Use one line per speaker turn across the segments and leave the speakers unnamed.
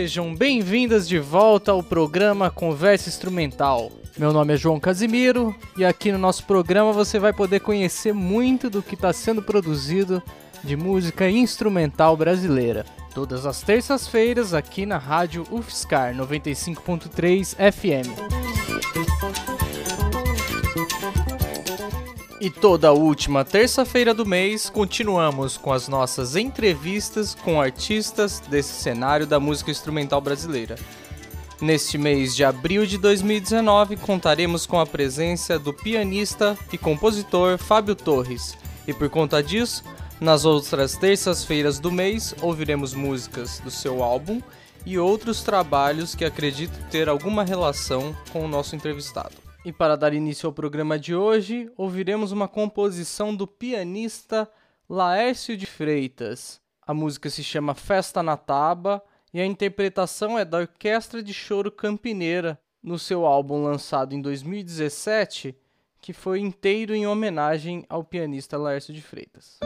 sejam bem-vindas de volta ao programa Conversa Instrumental. Meu nome é João Casimiro e aqui no nosso programa você vai poder conhecer muito do que está sendo produzido de música instrumental brasileira. Todas as terças-feiras aqui na Rádio UFSCar 95.3 FM. E toda última terça-feira do mês continuamos com as nossas entrevistas com artistas desse cenário da música instrumental brasileira. Neste mês de abril de 2019, contaremos com a presença do pianista e compositor Fábio Torres. E por conta disso, nas outras terças-feiras do mês, ouviremos músicas do seu álbum e outros trabalhos que acredito ter alguma relação com o nosso entrevistado. E para dar início ao programa de hoje, ouviremos uma composição do pianista Laércio de Freitas. A música se chama Festa na Taba e a interpretação é da Orquestra de Choro Campineira, no seu álbum lançado em 2017, que foi inteiro em homenagem ao pianista Laércio de Freitas.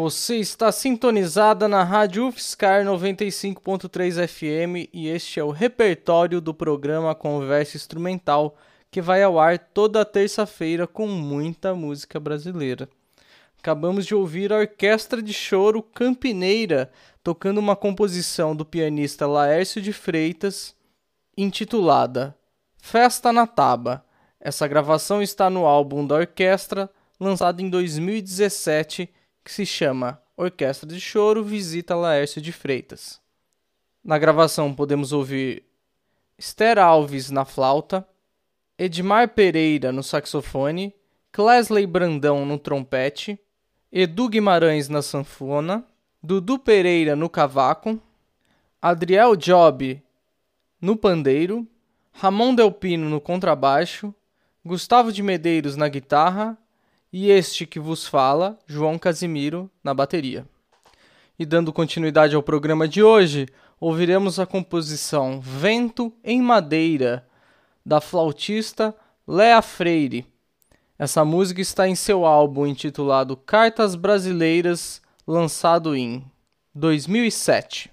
Você está sintonizada na Rádio UFSCar 95.3 FM e este é o repertório do programa Conversa Instrumental, que vai ao ar toda terça-feira com muita música brasileira. Acabamos de ouvir a Orquestra de Choro Campineira tocando uma composição do pianista Laércio de Freitas intitulada Festa na Taba. Essa gravação está no álbum da orquestra lançado em 2017 que se chama Orquestra de Choro Visita Laércio de Freitas. Na gravação podemos ouvir Esther Alves na flauta, Edmar Pereira no saxofone, Clesley Brandão no trompete, Edu Guimarães na sanfona, Dudu Pereira no cavaco, Adriel Job no pandeiro, Ramon Delpino no contrabaixo, Gustavo de Medeiros na guitarra e este que vos fala, João Casimiro, na bateria. E dando continuidade ao programa de hoje, ouviremos a composição Vento em Madeira, da flautista Lea Freire. Essa música está em seu álbum intitulado Cartas Brasileiras, lançado em 2007.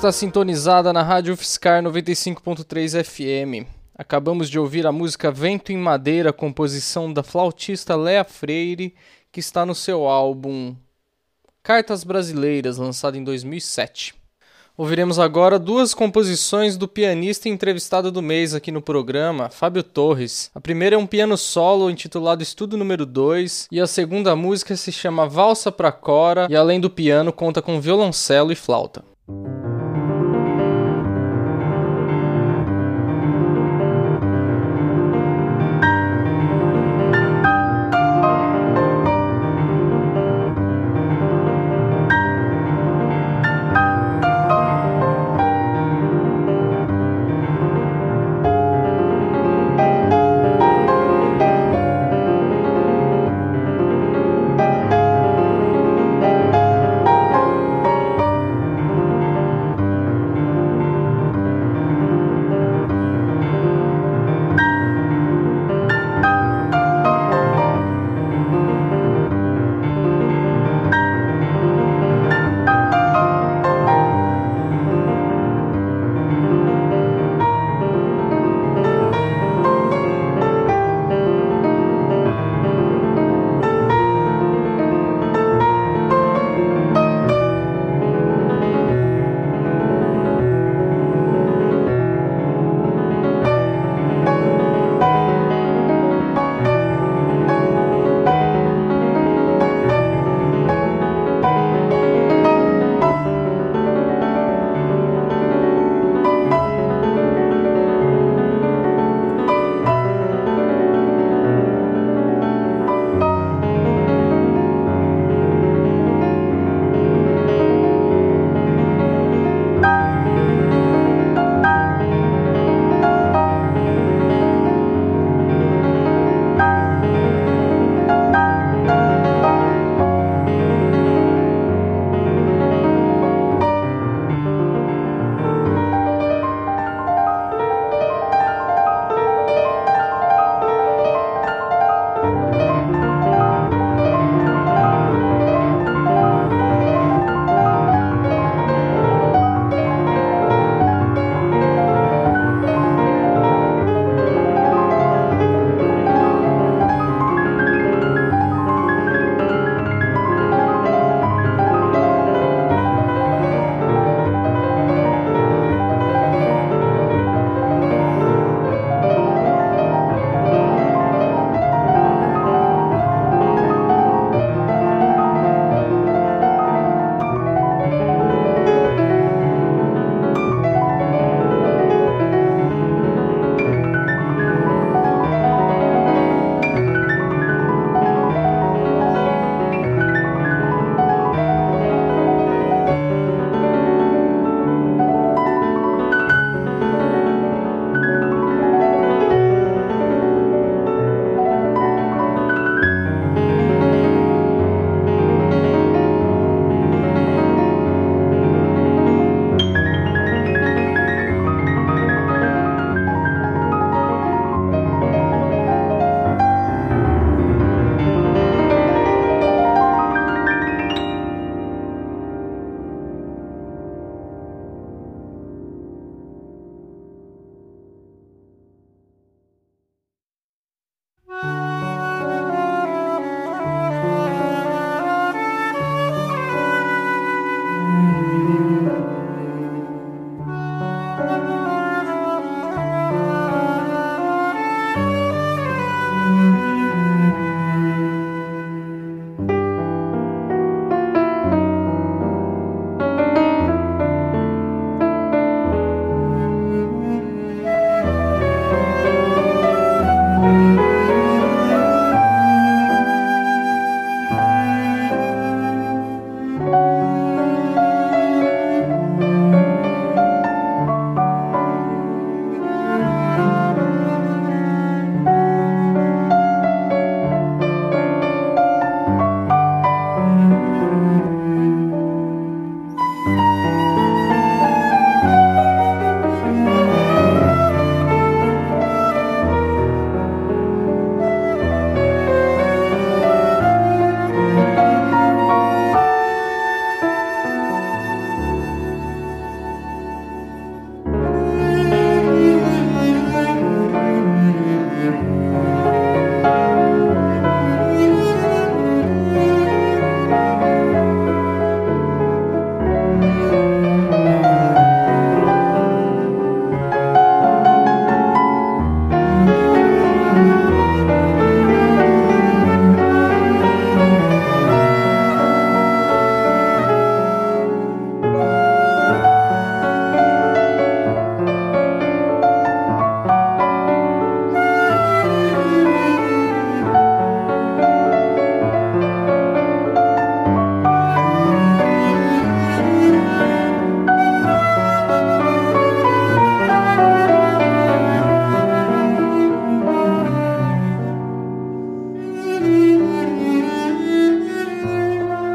Está sintonizada na Rádio Fiscar 95.3 FM. Acabamos de ouvir a música Vento em Madeira, composição da flautista Lea Freire, que está no seu álbum Cartas Brasileiras, lançado em 2007. Ouviremos agora duas composições do pianista entrevistado do mês aqui no programa, Fábio Torres. A primeira é um piano solo intitulado Estudo número 2 e a segunda música se chama Valsa pra Cora e além do piano conta com violoncelo e flauta.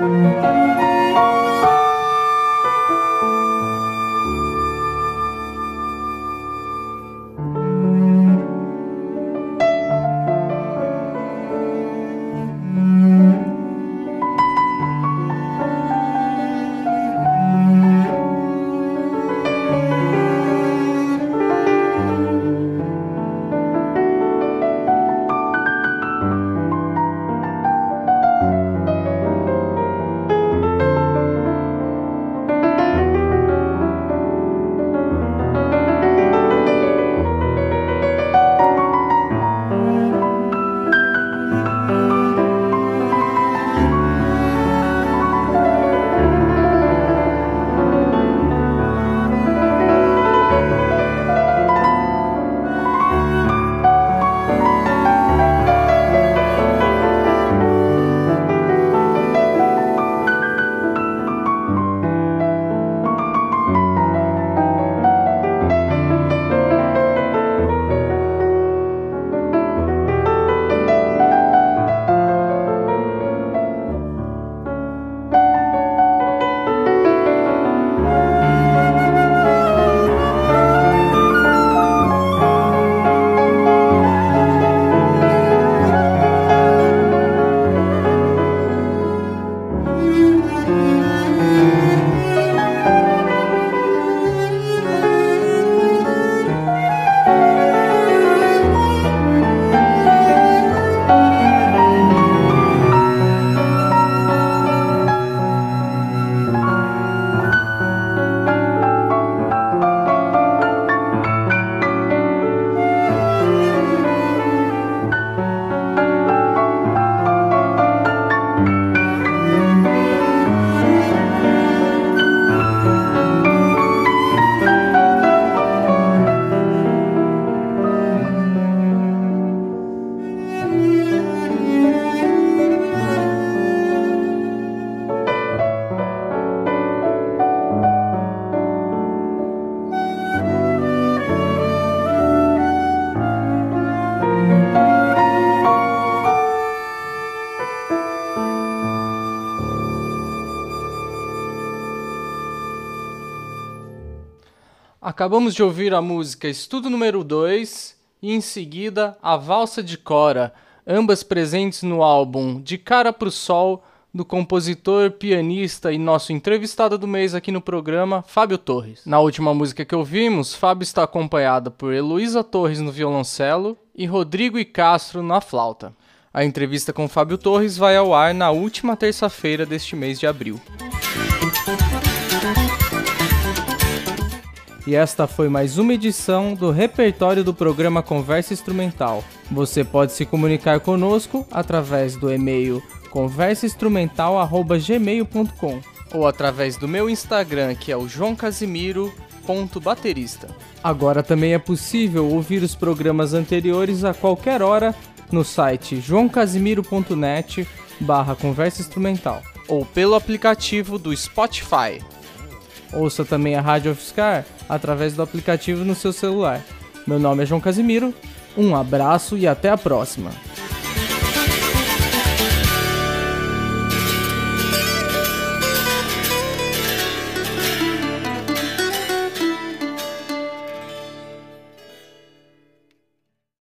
Música Acabamos de ouvir a música Estudo número 2 e em seguida a Valsa de Cora, ambas presentes no álbum De Cara pro Sol, do compositor, pianista e nosso entrevistado do mês aqui no programa, Fábio Torres. Na última música que ouvimos, Fábio está acompanhado por Heloísa Torres no violoncelo e Rodrigo e Castro na flauta. A entrevista com Fábio Torres vai ao ar na última terça-feira deste mês de abril. E esta foi mais uma edição do repertório do programa Conversa Instrumental. Você pode se comunicar conosco através do e-mail conversainstrumental@gmail.com ou através do meu Instagram, que é o joãocasimiro.baterista. Agora também é possível ouvir os programas anteriores a qualquer hora no site joãocasimiro.net barra conversa instrumental ou pelo aplicativo do Spotify. Ouça também a Rádio Offscar através do aplicativo no seu celular. Meu nome é João Casimiro, um abraço e até a próxima!